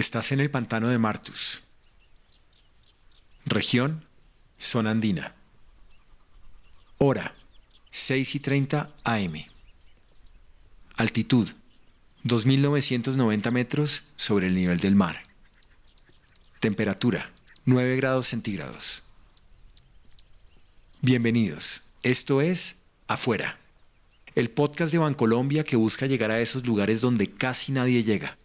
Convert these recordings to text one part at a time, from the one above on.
Estás en el pantano de Martus. Región, zona andina. Hora, 6 y 30 AM. Altitud, 2.990 metros sobre el nivel del mar. Temperatura, 9 grados centígrados. Bienvenidos. Esto es Afuera, el podcast de Bancolombia que busca llegar a esos lugares donde casi nadie llega,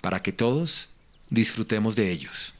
para que todos disfrutemos de ellos.